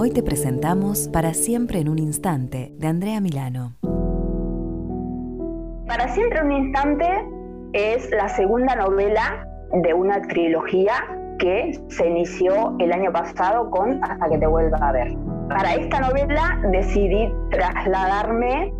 Hoy te presentamos Para siempre en un instante de Andrea Milano. Para siempre en un instante es la segunda novela de una trilogía que se inició el año pasado con Hasta que te vuelva a ver. Para esta novela decidí trasladarme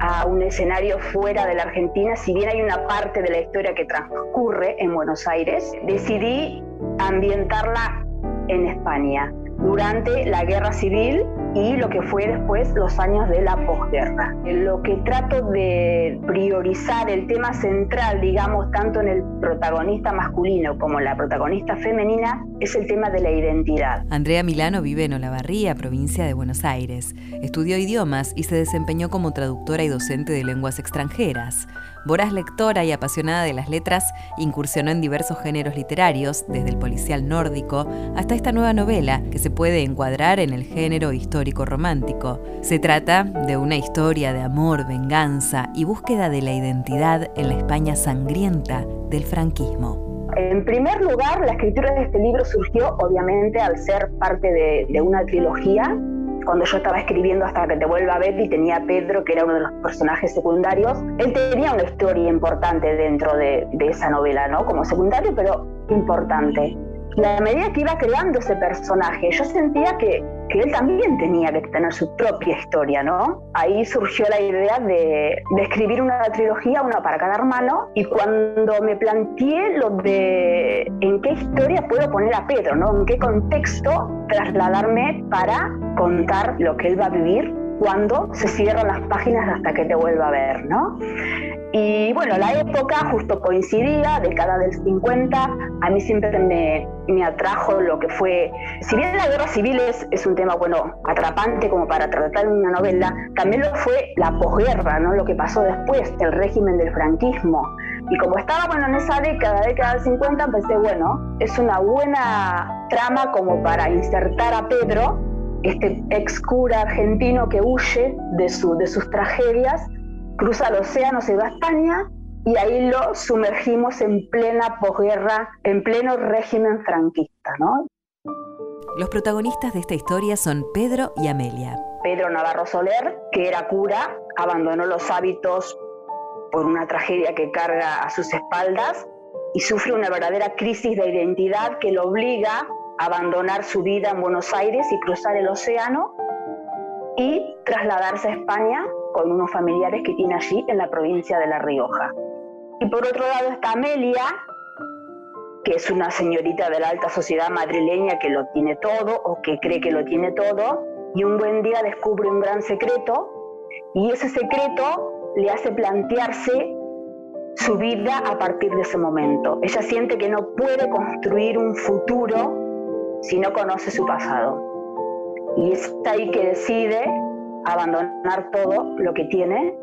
a un escenario fuera de la Argentina, si bien hay una parte de la historia que transcurre en Buenos Aires, decidí ambientarla en España durante la guerra civil y lo que fue después los años de la posguerra. Lo que trato de priorizar el tema central, digamos, tanto en el protagonista masculino como en la protagonista femenina, es el tema de la identidad. Andrea Milano vive en Olavarría, provincia de Buenos Aires. Estudió idiomas y se desempeñó como traductora y docente de lenguas extranjeras. Voraz lectora y apasionada de las letras, incursionó en diversos géneros literarios, desde el policial nórdico hasta esta nueva novela que se puede encuadrar en el género histórico romántico. Se trata de una historia de amor, venganza y búsqueda de la identidad en la España sangrienta del franquismo. En primer lugar, la escritura de este libro surgió obviamente al ser parte de, una trilogía cuando yo estaba escribiendo hasta que te vuelva a ver y tenía a Pedro, que era uno de los personajes secundarios, él tenía una historia importante dentro de, de esa novela, ¿no? Como secundario, pero importante. Y a medida que iba creando ese personaje, yo sentía que, que él también tenía que tener su propia historia, ¿no? Ahí surgió la idea de, de, escribir una trilogía, una para cada hermano, y cuando me planteé lo de en qué historia puedo poner a Pedro, ¿no? En qué contexto trasladarme para contar lo que él va a vivir cuando se cierran las páginas hasta que te vuelva a ver, ¿no? Y bueno, la época justo coincidía, década del 50, a mí siempre me, me atrajo lo que fue, si bien la guerra civil es, es, un tema, bueno, atrapante como para tratar en una novela, también lo fue la posguerra, ¿no? Lo que pasó después, el régimen del franquismo. Y como estaba, bueno, en esa década, década del 50, pensé, bueno, es una buena trama como para insertar a Pedro, este ex cura argentino que huye de, su, de sus tragedias, cruza el océano, se va a España y ahí lo sumergimos en plena posguerra, en pleno régimen franquista, ¿no? Los protagonistas de esta historia son Pedro y Amelia. Pedro Navarro Soler, que era cura, abandonó los hábitos por una tragedia que carga a sus espaldas y sufre una verdadera crisis de identidad que lo obliga abandonar su vida en Buenos Aires y cruzar el océano y trasladarse a España con unos familiares que tiene allí en la provincia de La Rioja. Y por otro lado está Amelia, que es una señorita de la alta sociedad madrileña que lo tiene todo o que cree que lo tiene todo, y un buen día descubre un gran secreto, y ese secreto le hace plantearse su vida a partir de ese momento. Ella siente que no puede construir un futuro si no conoce su pasado. Y es ahí que decide abandonar todo lo que tiene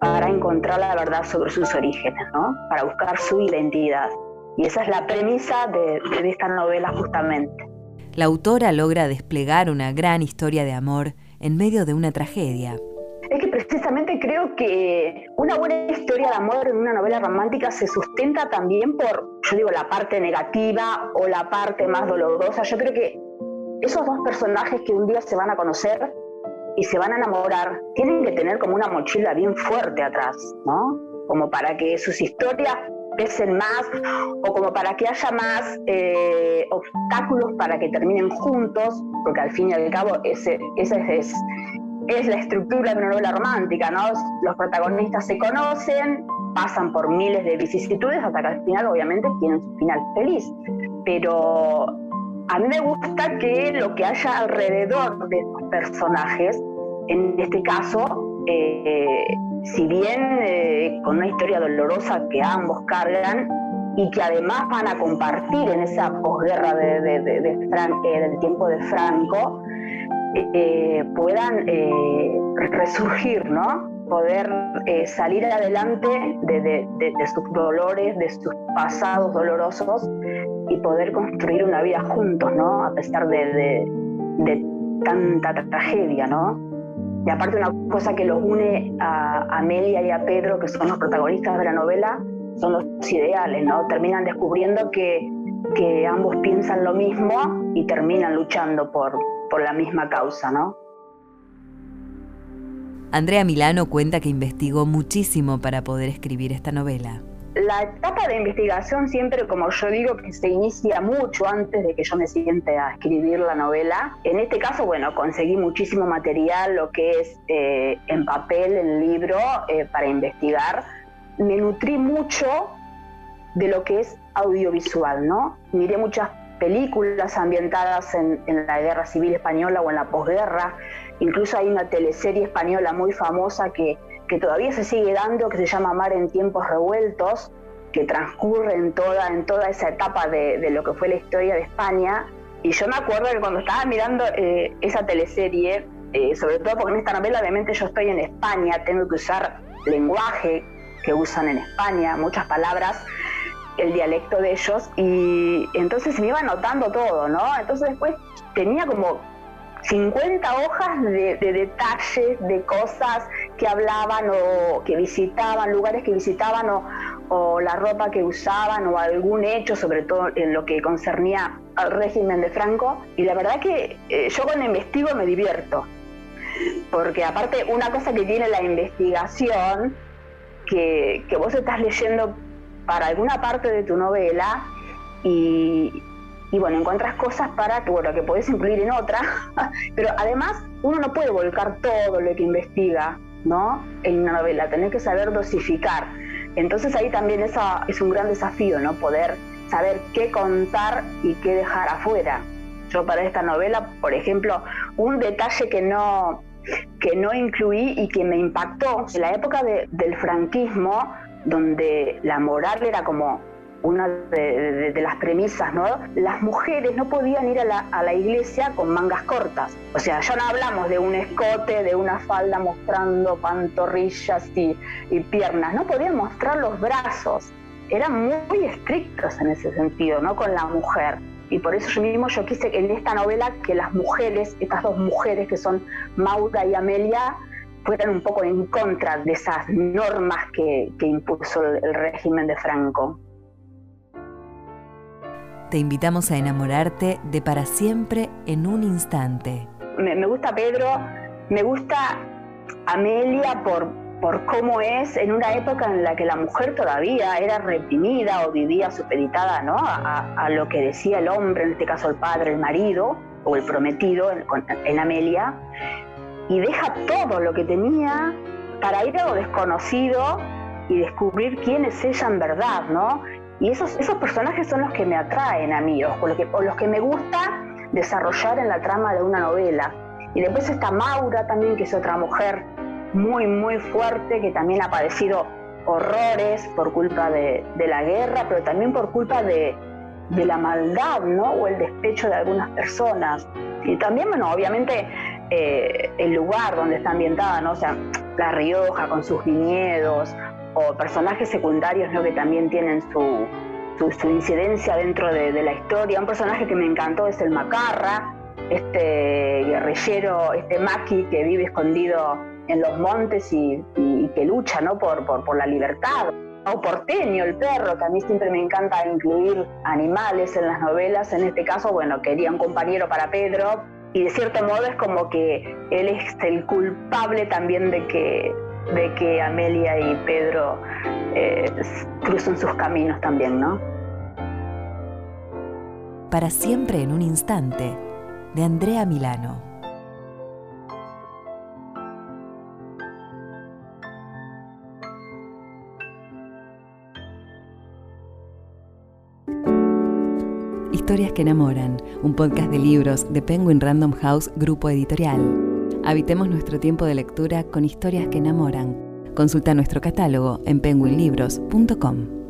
para encontrar la verdad sobre sus orígenes, ¿no? para buscar su identidad. Y esa es la premisa de, de esta novela justamente. La autora logra desplegar una gran historia de amor en medio de una tragedia. Es que precisamente creo que una buena historia de amor en una novela romántica se sustenta también por, yo digo, la parte negativa o la parte más dolorosa. Yo creo que esos dos personajes que un día se van a conocer y se van a enamorar, tienen que tener como una mochila bien fuerte atrás, ¿no? Como para que sus historias pesen más o como para que haya más eh, obstáculos para que terminen juntos, porque al fin y al cabo ese, esa es, es la estructura de una novela romántica, ¿no? Los protagonistas se conocen, pasan por miles de vicisitudes hasta que al final obviamente tienen su final feliz, pero a mí me gusta que lo que haya alrededor de estos personajes, en este caso, eh, si bien eh, con una historia dolorosa que ambos cargan y que además van a compartir en esa posguerra de, de, de Fran, eh, del tiempo de Franco, eh, puedan eh, resurgir, ¿no? Poder eh, salir adelante de, sus dolores, de sus pasados dolorosos y poder construir una vida juntos, ¿no? A pesar de, tanta tragedia, ¿no? Y aparte una cosa que los une a Amelia y a Pedro, que son los protagonistas de la novela, son los ideales, ¿no? Terminan descubriendo que, que ambos piensan lo mismo y terminan luchando por, por la misma causa, ¿no? Andrea Milano cuenta que investigó muchísimo para poder escribir esta novela. La etapa de investigación siempre, como yo digo, que se inicia mucho antes de que yo me siente a escribir la novela. En este caso, bueno, conseguí muchísimo material, lo que es eh, en papel, el libro, eh, para investigar. Me nutrí mucho de lo que es audiovisual, ¿no? Miré muchas películas ambientadas en, la guerra civil española o en la posguerra. Incluso hay una teleserie española muy famosa que, que todavía se sigue dando, que se llama Mar en tiempos revueltos, que transcurre en toda, en toda esa etapa de, de lo que fue la historia de España. Y yo me acuerdo que cuando estaba mirando eh, esa teleserie, eh, sobre todo porque en esta novela obviamente yo estoy en España, tengo que usar lenguaje que usan en España, muchas palabras el dialecto de ellos y entonces me iba anotando todo, ¿no? Entonces después tenía como 50 hojas de, detalles, de cosas que hablaban o que visitaban, lugares que visitaban o, la ropa que usaban o algún hecho, sobre todo en lo que concernía al régimen de Franco. Y la verdad que eh, yo cuando investigo me divierto, porque aparte una cosa que tiene la investigación, que, que vos estás leyendo para alguna parte de tu novela y, bueno, encuentras cosas para que, bueno, que podés incluir en otra, pero además uno no puede volcar todo lo que investiga, ¿no? En una novela, tenés que saber dosificar. Entonces ahí también esa, es un gran desafío, ¿no? Poder saber qué contar y qué dejar afuera. Yo para esta novela, por ejemplo, un detalle que no, que no incluí y que me impactó, en la época del franquismo, donde la moral era como una de, las premisas, ¿no? Las mujeres no podían ir a la, iglesia con mangas cortas. O sea, ya no hablamos de un escote, de una falda mostrando pantorrillas y, piernas, no podían mostrar los brazos. Eran muy estrictos en ese sentido, ¿no? Con la mujer. Y por eso yo mismo yo quise en esta novela que las mujeres, estas dos mujeres que son Maura y Amelia, fueran un poco en contra de esas normas que, impuso el régimen de Franco. Te invitamos a enamorarte de para siempre en un instante. Me, gusta Pedro, me gusta Amelia por, por cómo es en una época en la que la mujer todavía era reprimida o vivía supeditada ¿no? a, lo que decía el hombre, en este caso el padre, el marido o el prometido en Amelia y deja todo lo que tenía para ir a lo desconocido y descubrir quién es ella en verdad, ¿no? Y esos, esos personajes son los que me atraen a mí, o los que, los que me gusta desarrollar en la trama de una novela. Y después está Maura también, que es otra mujer muy, muy fuerte, que también ha padecido horrores por culpa de, de la guerra, pero también por culpa de, de la maldad, ¿no? O el despecho de algunas personas. Y también, bueno, obviamente eh, el lugar donde está ambientada, ¿no? O sea, La Rioja con sus viñedos, o personajes secundarios, ¿no? Que también tienen su, incidencia dentro de, la historia. Un personaje que me encantó es el Macarra, este guerrillero, este Maki que vive escondido en los montes y, que lucha, ¿no? Por, por, por la libertad o porteño, el perro, que a mí siempre me encanta incluir animales en las novelas. En este caso, bueno, quería un compañero para Pedro y de cierto modo es como que él es el culpable también de que, de que Amelia y Pedro eh, crucen sus caminos también, ¿no? Para siempre en un instante, de Andrea Milano. Historias que enamoran, un podcast de libros de Penguin Random House Grupo Editorial. Habitemos nuestro tiempo de lectura con historias que enamoran. Consulta nuestro catálogo en penguinlibros.com.